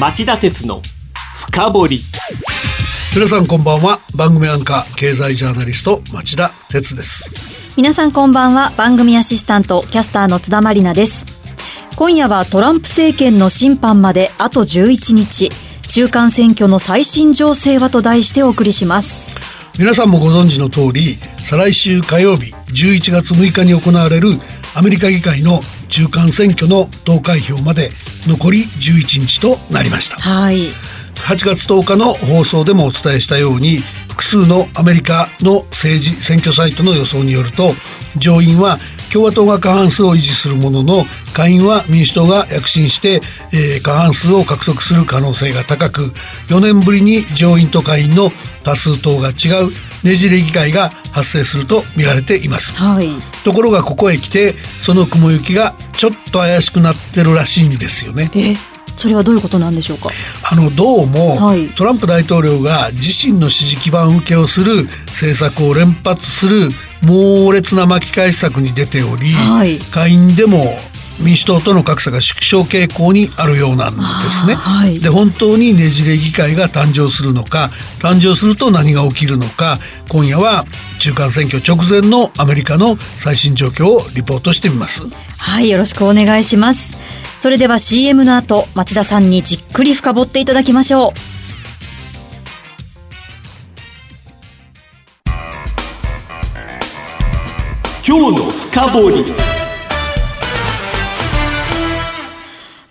町田鉄の深掘り。皆さんこんばんは。番組アンカー経済ジャーナリスト町田鉄です。皆さんこんばんは。番組アシスタントキャスターの津田まりなです。今夜はトランプ政権の審判まであと11日。中間選挙の最新情勢はと題してお送りします。皆さんもご存知の通り再来週火曜日11月6日に行われるアメリカ議会の中間選挙の投開票まで残り11日となりました。はい。8月10日の放送でもお伝えしたように複数のアメリカの政治選挙サイトの予想によると上院は共和党が過半数を維持するものの下院は民主党が躍進して、えー、過半数を獲得する可能性が高く4年ぶりに上院と下院の多数党が違うねじれ議会が発生すると見られています、はい、ところがここへ来てその雲行きがちょっと怪しくなってるらしいんですよね。えそれはどういうことなんでしょうか？あのどうも、はい、トランプ大統領が自身の支持基盤受けをする政策を連発する猛烈な巻き返し策に出ており、はい、下院でも民主党との格差が縮小傾向にあるようなんですね。はい、で本当にねじれ議会が誕生するのか誕生すると何が起きるのか今夜は中間選挙直前のアメリカの最新状況をリポートしてみます。はいよろしくお願いします。それでは CM の後町田さんにじっくり深掘っていただきましょう。今日の深掘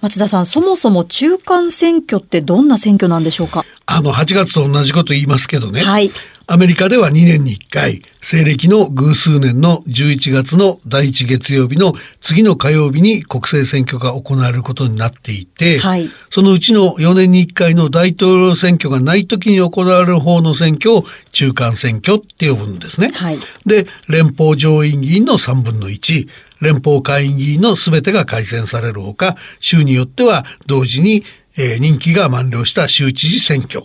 り町田さん、そもそも中間選挙ってどんな選挙なんでしょうか？あの、8月と同じこと言いますけどね。はい。アメリカでは2年に1回、西暦の偶数年の11月の第1月曜日の次の火曜日に国政選挙が行われることになっていて、はい、そのうちの4年に1回の大統領選挙がない時に行われる方の選挙を中間選挙って呼ぶんですね。はい、で、連邦上院議員の3分の1、連邦会議員の全てが改選されるほか、州によっては同時に、えー、任期が満了した州知事選挙、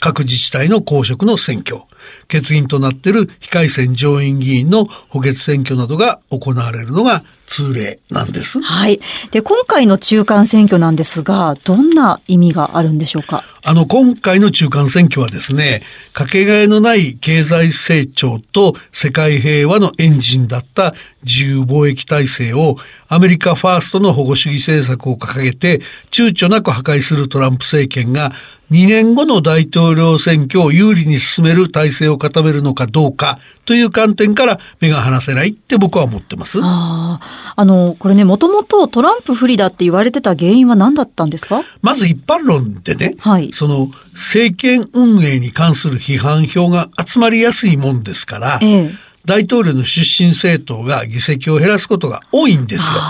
各自治体の公職の選挙、欠員となっている非改選上院議員の補欠選挙などが行われるのが通例なんです。はい。で、今回の中間選挙なんですが、どんな意味があるんでしょうか？あの、今回の中間選挙はですね、かけがえのない経済成長と世界平和のエンジンだった自由貿易体制をアメリカファーストの保護主義政策を掲げて躊躇なく破壊するトランプ政権が2年後の大統領選挙を有利に進める体制を固めるのかどうかという観点から目が離せないって僕は思ってます。ああのこれねもともとトランプ不利だって言われてた原因は何だったんですか？まず一般論でね、はい、その政権運営に関する批判票が集まりやすいもんですから、ええ、大統領の出身政党が議席を減らすことが多いんですよ。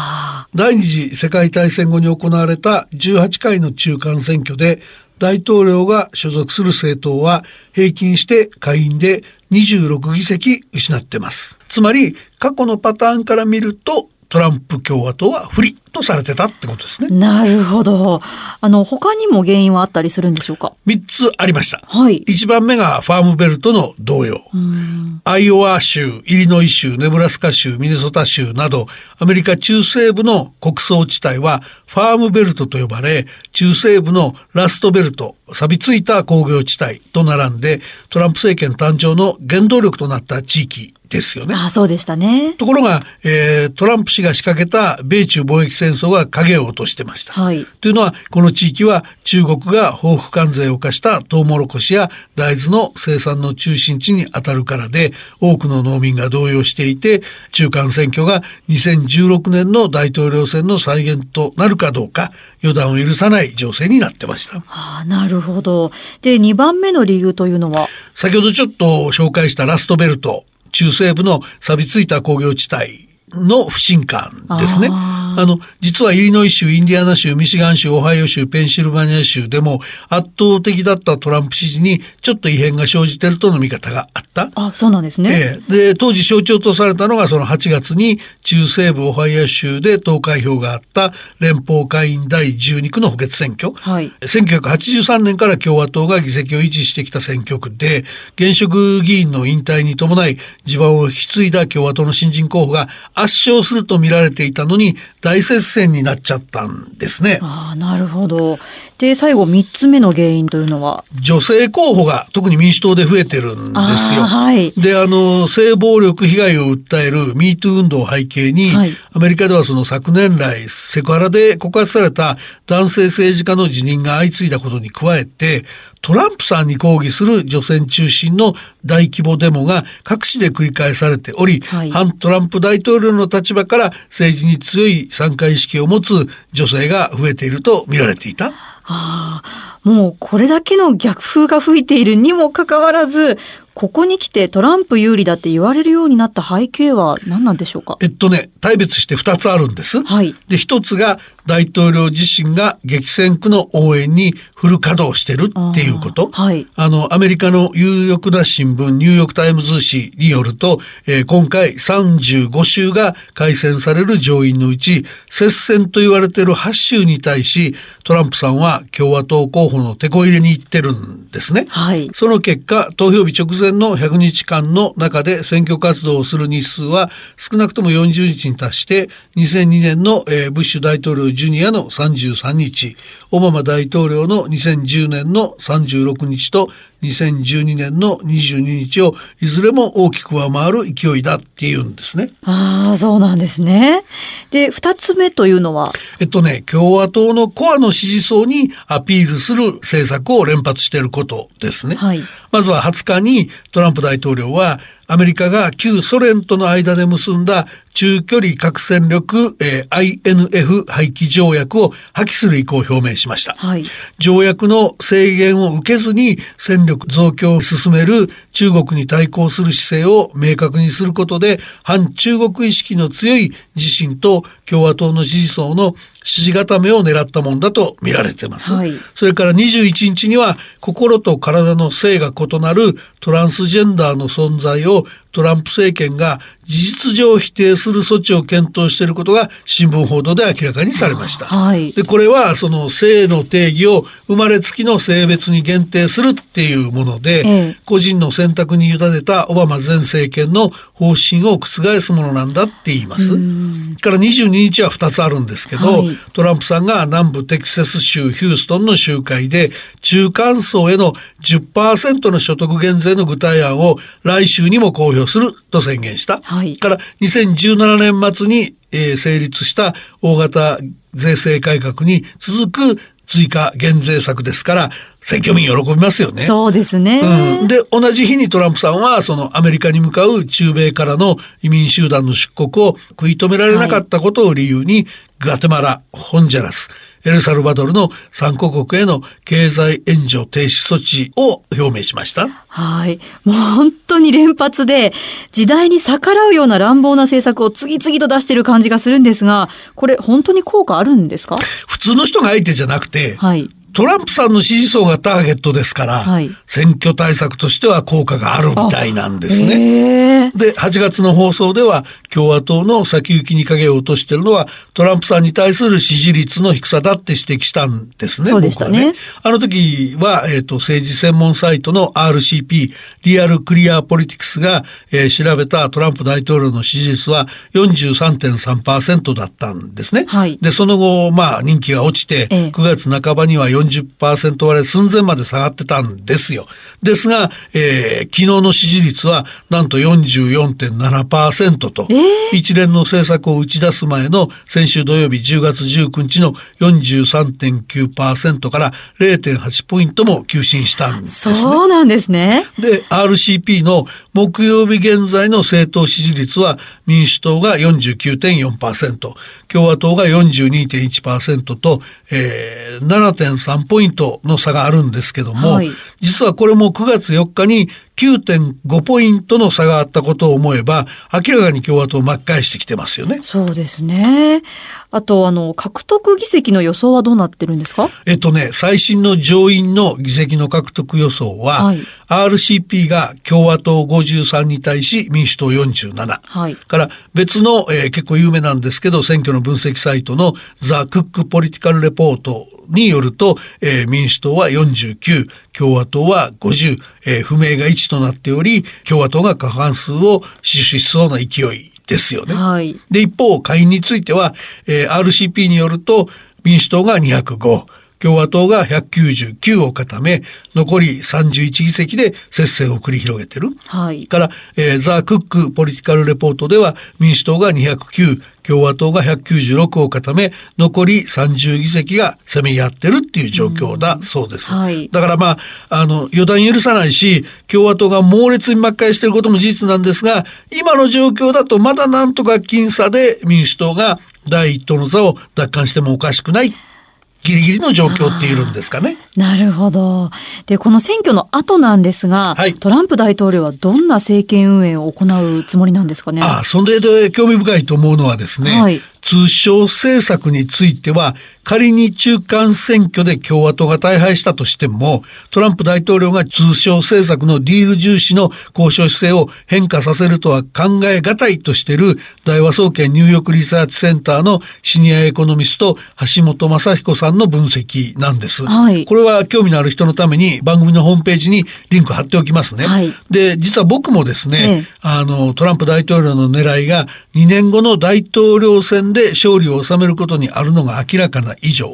第二次世界大戦後に行われた18回の中間選挙で大統領が所属する政党は平均して下院で26議席失ってます。つまり過去のパターンから見るとトランプ共和党は不利とされてたってことですね。なるほど。あの、他にも原因はあったりするんでしょうか？三つありました。はい。一番目がファームベルトの動揺。アイオワ州、イリノイ州、ネブラスカ州、ミネソタ州など、アメリカ中西部の穀倉地帯はファームベルトと呼ばれ、中西部のラストベルト、錆びついた工業地帯と並んで、トランプ政権誕生の原動力となった地域ですよね。あそうでしたね。ところが、えー、トランプ氏が仕掛けた米中貿易戦争が影を落としてました。はい、というのは、この地域は中国が報復関税を課したトウモロコシや大豆の生産の中心地に当たるからで、多くの農民が動揺していて、中間選挙が2016年の大統領選の再現となるかどうか、予断を許さない情勢になってました。ああ、なるほど。で、2番目の理由というのは？先ほどちょっと紹介したラストベルト。中西部の錆びついた工業地帯の不信感ですね。あの、実はイリノイ州、インディアナ州、ミシガン州、オハイオ州、ペンシルバニア州でも圧倒的だったトランプ支持にちょっと異変が生じてるとの見方があった。あ、そうなんですね。ええ、で、当時象徴とされたのがその8月に中西部オハイオ州で投開票があった連邦会員第12区の補欠選挙。はい。1983年から共和党が議席を維持してきた選挙区で、現職議員の引退に伴い地盤を引き継いだ共和党の新人候補が圧勝すると見られていたのに大接戦になっちゃったんですね。ああ、なるほど。で、最後3つ目の原因というのは？女性候補が特に民主党で増えてるんですよ。はい。で、あの、性暴力被害を訴える MeToo 運動を背景に、はい、アメリカではその昨年来、セクハラで告発された男性政治家の辞任が相次いだことに加えて、トランプさんに抗議する女性中心の大規模デモが各地で繰り返されており、はい、反トランプ大統領の立場から政治に強い参加意識を持つ女性が増えていると見られていた。ああ、もうこれだけの逆風が吹いているにもかかわらず、ここに来てトランプ有利だって言われるようになった背景は何なんでしょうか？えっとね、大別して2つあるんです。はい。で、1つが大統領自身が激戦区の応援にフル稼働してるっていうこと。はい。あの、アメリカの有力な新聞、ニューヨークタイムズ紙によると、えー、今回35州が改選される上院のうち、接戦と言われている8州に対し、トランプさんは共和党候補の手こ入れに行ってるんですね。はい。その結果、投票日直前の100日間の中で選挙活動をする日数は少なくとも40日に達して、2002年の、えー、ブッシュ大統領ジュニアの33日、オバマ大統領の2010年の36日と2012年の22日をいずれも大きく上回る勢いだっていうんですね。ああ、そうなんですね。で、二つ目というのは？えっとね、共和党のコアの支持層にアピールする政策を連発していることですね。はい、まずは20日にトランプ大統領はアメリカが旧ソ連との間で結んだ中距離核戦力、えー、INF 廃棄条約を破棄する意向を表明しました、はい、条約の制限を受けずに戦力増強を進める中国に対抗する姿勢を明確にすることで反中国意識の強い自身と共和党の支持層の支持固めを狙ったもんだと見られてます、はい、それから21日には心と体の性が異なるトランスジェンダーの存在をトランプ政権が事実上否定する措置を検討していることが新聞報道で明らかにされました。はい、でこれはその性の定義を生まれつきの性別に限定するっていうもので、ええ、個人の選択に委ねたオバマ前政権の方針を覆すものなんだって言います。から22日は2つあるんですけど、はい、トランプさんが南部テキサス州ヒューストンの集会で中間層への10%の所得減税の具体案を来週にも公表すると宣言した。はい、から2017年末に、えー、成立した大型税制改革に続く追加減税策ですから選挙民喜びますよね。そうですね。うん、で同じ日にトランプさんはそのアメリカに向かう中米からの移民集団の出国を食い止められなかったことを理由に、はい、ガテマラホンジャラスエルサルバドルの3カ国への経済援助停止措置を表明しました。はい。もう本当に連発で、時代に逆らうような乱暴な政策を次々と出している感じがするんですが、これ本当に効果あるんですか？普通の人が相手じゃなくて、はい。トランプさんの支持層がターゲットですから、はい、選挙対策としては効果があるみたいなんですね。で、8月の放送では共和党の先行きに影を落としているのはトランプさんに対する支持率の低さだって指摘したんですね。そうでしたね。ねあの時は、えっ、ー、と、政治専門サイトの RCP、リアルクリアポリティクスが、えー、調べたトランプ大統領の支持率は43.3%だったんですね。はい、で、その後、まあ人気が落ちて、9月半ばには40%割れ寸前まで下がってたんですよ。ですが、えー、昨日の支持率はなんと44.7%と、えー、一連の政策を打ち出す前の先週土曜日10月19日の43.9%から0.8ポイントも急進したんですね。そうなんですね。で、RCP の木曜日現在の政党支持率は民主党が49.4%、共和党が42.1%と、えー、7.3ポイントの差があるんですけども、はい、実はこれも9月4日に9.5ポイントの差があったことを思えば明らかに共和党を巻き返してきてますよね。そうですね。あとあの獲得議席の予想はどうなってるんですか？えっとね最新の上院の議席の獲得予想は、はい、RCP が共和党53に対し民主党47、はい、から別の、えー、結構有名なんですけど選挙の分析サイトのザ・クック・ポリティカル・レポートによると、えー、民主党は49共和党は50、えー、不明が1となっており共和党が過半数を死守しそうな勢いですよね。はい。で一方下院については、えー RCP によると民主党が205共和党が199を固め残り31議席で接戦を繰り広げてる。はい。から、えーザ・クックポリティカルレポートでは民主党が209共和党が196を固め残り30議席がせめぎ合ってるっていう状況だそうです、はいだからまああの予断許さないし共和党が猛烈に巻き返していることも事実なんですが今の状況だとまだなんとか僅差で民主党が第一党の座を奪還してもおかしくないギリギリの状況っているんですかね。なるほど。で、この選挙の後なんですが、はいトランプ大統領はどんな政権運営を行うつもりなんですかね？ああそれで興味深いと思うのはですね、はい通商政策については仮に中間選挙で共和党が大敗したとしてもトランプ大統領が通商政策のディール重視の交渉姿勢を変化させるとは考え難いとしている大和総研ニューヨークリサーチセンターのシニアエコノミスト橋本正彦さんの分析なんです。はいこれは興味のある人のために番組のホームページにリンク貼っておきますね。はいで実は僕もですね、ええあのトランプ大統領の狙いが2年後の大統領選で勝利を収めることにあるのが明らかな以上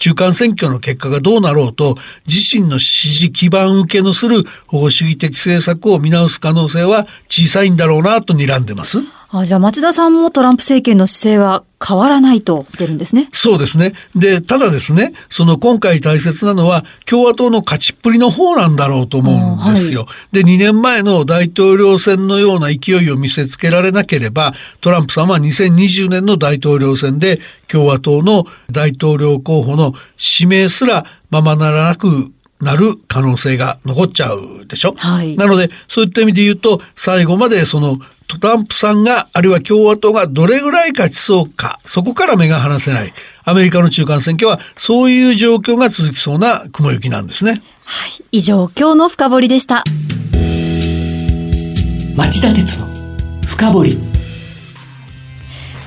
中間選挙の結果がどうなろうと自身の支持基盤受けのする保護主義的政策を見直す可能性は小さいんだろうなと睨んでます。あじゃあ町田さんもトランプ政権の姿勢は変わらないと言ってるんですね。そうですね。で、ただですね、その今回大切なのは共和党の勝ちっぷりの方なんだろうと思うんですよ。で、2年前の大統領選のような勢いを見せつけられなければ、トランプさんは2020年の大統領選で共和党の大統領候補の指名すらままならなくなる可能性が残っちゃうでしょ。はいなので、そういった意味で言うと、最後までそのトランプさんが、あるいは共和党がどれぐらい勝ちそうか、そこから目が離せない。アメリカの中間選挙は、そういう状況が続きそうな雲行きなんですね。はい。以上、今日の深掘りでした。町田鉄の深掘り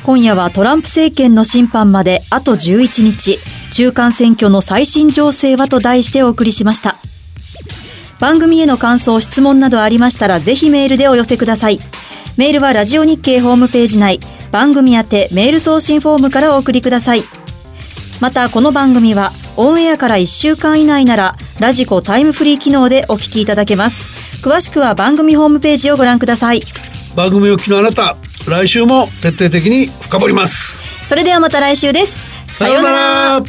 今夜はトランプ政権の審判まであと11日、中間選挙の最新情勢はと題してお送りしました。番組への感想、質問などありましたらぜひメールでお寄せください。メールはラジオ日経ホームページ内、番組宛てメール送信フォームからお送りください。また、この番組はオンエアから1週間以内なら、ラジコタイムフリー機能でお聞きいただけます。詳しくは番組ホームページをご覧ください。番組を聞きのあなた、来週も徹底的に深掘ります。それではまた来週です。さようなら